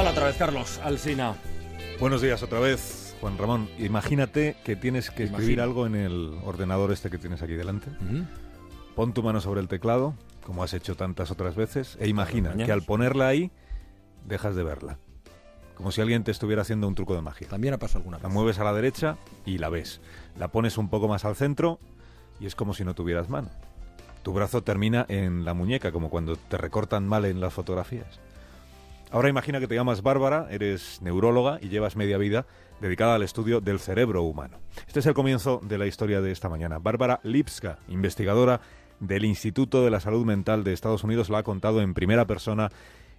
Hola otra vez, Carlos Alsina. Buenos días otra vez, Juan Ramón. Imagínate que tienes que escribir algo en el ordenador este que tienes aquí delante. Pon tu mano sobre el teclado, como has hecho tantas otras veces, e imagina que al ponerla ahí, dejas de verla. Como si alguien te estuviera haciendo un truco de magia. También ha pasado alguna La vez. mueves a la derecha y la ves. La pones un poco más al centro y es como si no tuvieras mano. Tu brazo termina en la muñeca, como cuando te recortan mal en las fotografías. Ahora imagina que te llamas Bárbara, eres neuróloga y llevas media vida dedicada al estudio del cerebro humano. Este es el comienzo de la historia de esta mañana. Bárbara Lipska, investigadora del Instituto de la Salud Mental de Estados Unidos, la ha contado en primera persona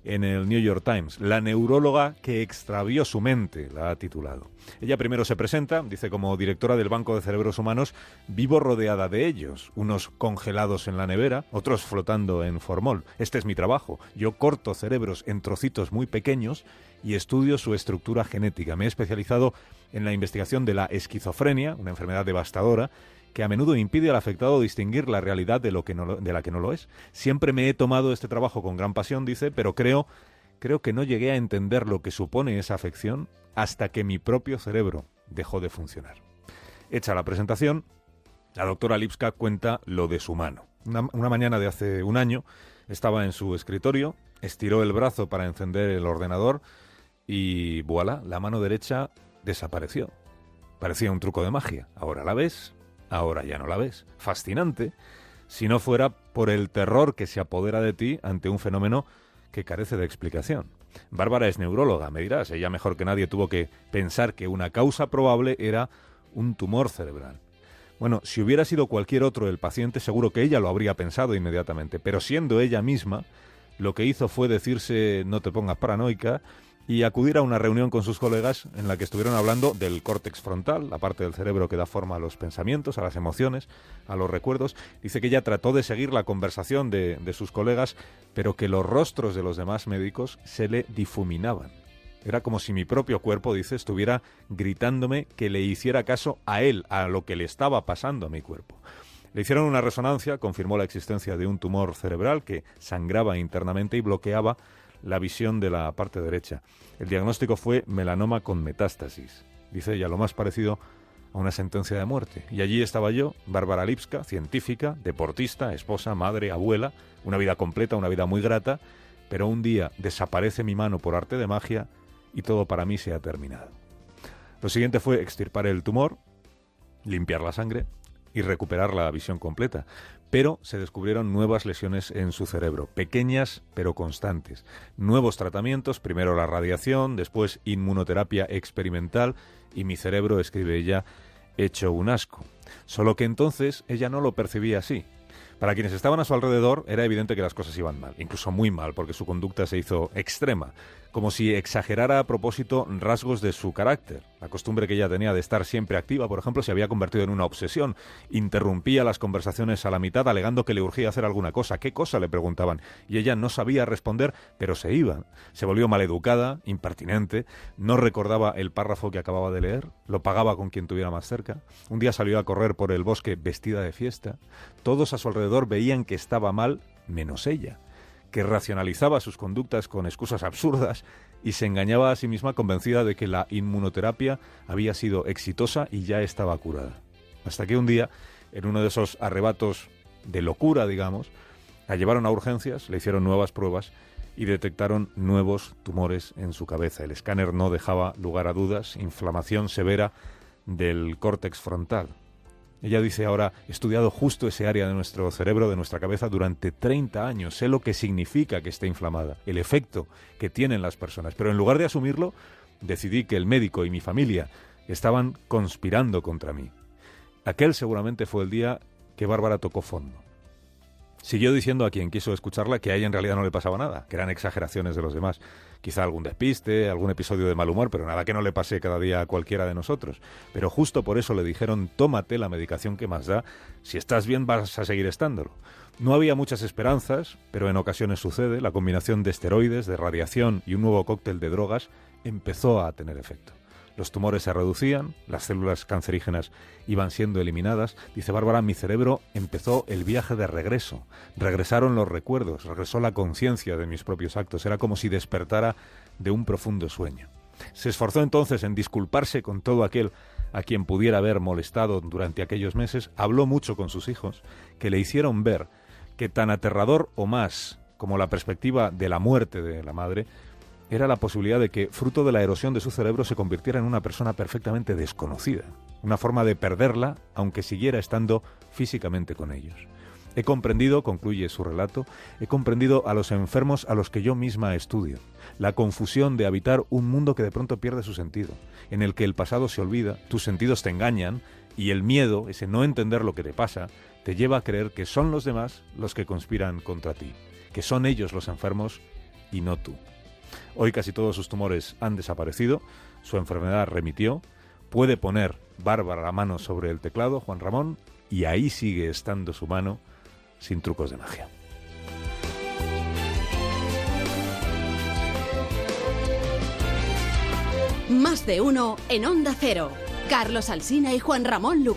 en el New York Times. La neuróloga que extravió su mente, la ha titulado. Ella primero se presenta, dice como directora del Banco de Cerebros Humanos, vivo rodeada de ellos, unos congelados en la nevera, otros flotando en formol. Este es mi trabajo. Yo corto cerebros en trocitos muy pequeños y estudio su estructura genética. Me he especializado en la investigación de la esquizofrenia, una enfermedad devastadora, que a menudo impide al afectado distinguir la realidad de, lo que no de la que no lo es. Siempre me he tomado este trabajo con gran pasión, dice, pero creo, creo que no llegué a entender lo que supone esa afección hasta que mi propio cerebro dejó de funcionar. Hecha la presentación, la doctora Lipska cuenta lo de su mano. Una, una mañana de hace un año estaba en su escritorio, estiró el brazo para encender el ordenador y voilà, la mano derecha desapareció. Parecía un truco de magia. Ahora la ves, ahora ya no la ves. Fascinante, si no fuera por el terror que se apodera de ti ante un fenómeno que carece de explicación. Bárbara es neuróloga, me dirás. Ella mejor que nadie tuvo que pensar que una causa probable era un tumor cerebral. Bueno, si hubiera sido cualquier otro el paciente, seguro que ella lo habría pensado inmediatamente, pero siendo ella misma, lo que hizo fue decirse no te pongas paranoica y acudir a una reunión con sus colegas en la que estuvieron hablando del córtex frontal, la parte del cerebro que da forma a los pensamientos, a las emociones, a los recuerdos. Dice que ella trató de seguir la conversación de, de sus colegas, pero que los rostros de los demás médicos se le difuminaban. Era como si mi propio cuerpo, dice, estuviera gritándome que le hiciera caso a él, a lo que le estaba pasando a mi cuerpo. Le hicieron una resonancia, confirmó la existencia de un tumor cerebral que sangraba internamente y bloqueaba la visión de la parte derecha. El diagnóstico fue melanoma con metástasis. Dice ella, lo más parecido a una sentencia de muerte. Y allí estaba yo, Bárbara Lipska, científica, deportista, esposa, madre, abuela, una vida completa, una vida muy grata, pero un día desaparece mi mano por arte de magia y todo para mí se ha terminado. Lo siguiente fue extirpar el tumor, limpiar la sangre y recuperar la visión completa. Pero se descubrieron nuevas lesiones en su cerebro, pequeñas pero constantes. Nuevos tratamientos, primero la radiación, después inmunoterapia experimental y mi cerebro, escribe ella, hecho un asco. Solo que entonces ella no lo percibía así. Para quienes estaban a su alrededor era evidente que las cosas iban mal, incluso muy mal, porque su conducta se hizo extrema, como si exagerara a propósito rasgos de su carácter. La costumbre que ella tenía de estar siempre activa, por ejemplo, se había convertido en una obsesión. Interrumpía las conversaciones a la mitad alegando que le urgía hacer alguna cosa. ¿Qué cosa? le preguntaban. Y ella no sabía responder, pero se iba. Se volvió maleducada, impertinente, no recordaba el párrafo que acababa de leer, lo pagaba con quien tuviera más cerca. Un día salió a correr por el bosque vestida de fiesta. Todos a su alrededor veían que estaba mal, menos ella que racionalizaba sus conductas con excusas absurdas y se engañaba a sí misma convencida de que la inmunoterapia había sido exitosa y ya estaba curada. Hasta que un día, en uno de esos arrebatos de locura, digamos, la llevaron a urgencias, le hicieron nuevas pruebas y detectaron nuevos tumores en su cabeza. El escáner no dejaba lugar a dudas, inflamación severa del córtex frontal. Ella dice ahora, he estudiado justo ese área de nuestro cerebro, de nuestra cabeza, durante 30 años. Sé lo que significa que esté inflamada, el efecto que tienen las personas. Pero en lugar de asumirlo, decidí que el médico y mi familia estaban conspirando contra mí. Aquel seguramente fue el día que Bárbara tocó fondo. Siguió diciendo a quien quiso escucharla que a ella en realidad no le pasaba nada, que eran exageraciones de los demás. Quizá algún despiste, algún episodio de mal humor, pero nada que no le pase cada día a cualquiera de nosotros. Pero justo por eso le dijeron, tómate la medicación que más da, si estás bien vas a seguir estándolo. No había muchas esperanzas, pero en ocasiones sucede, la combinación de esteroides, de radiación y un nuevo cóctel de drogas empezó a tener efecto. Los tumores se reducían, las células cancerígenas iban siendo eliminadas. Dice Bárbara, mi cerebro empezó el viaje de regreso. Regresaron los recuerdos, regresó la conciencia de mis propios actos. Era como si despertara de un profundo sueño. Se esforzó entonces en disculparse con todo aquel a quien pudiera haber molestado durante aquellos meses, habló mucho con sus hijos, que le hicieron ver que tan aterrador o más como la perspectiva de la muerte de la madre, era la posibilidad de que, fruto de la erosión de su cerebro, se convirtiera en una persona perfectamente desconocida, una forma de perderla, aunque siguiera estando físicamente con ellos. He comprendido, concluye su relato, he comprendido a los enfermos a los que yo misma estudio, la confusión de habitar un mundo que de pronto pierde su sentido, en el que el pasado se olvida, tus sentidos te engañan y el miedo, ese no entender lo que te pasa, te lleva a creer que son los demás los que conspiran contra ti, que son ellos los enfermos y no tú. Hoy casi todos sus tumores han desaparecido, su enfermedad remitió, puede poner Bárbara la mano sobre el teclado, Juan Ramón, y ahí sigue estando su mano sin trucos de magia. Más de uno en Onda Cero. Carlos Alsina y Juan Ramón Lucas.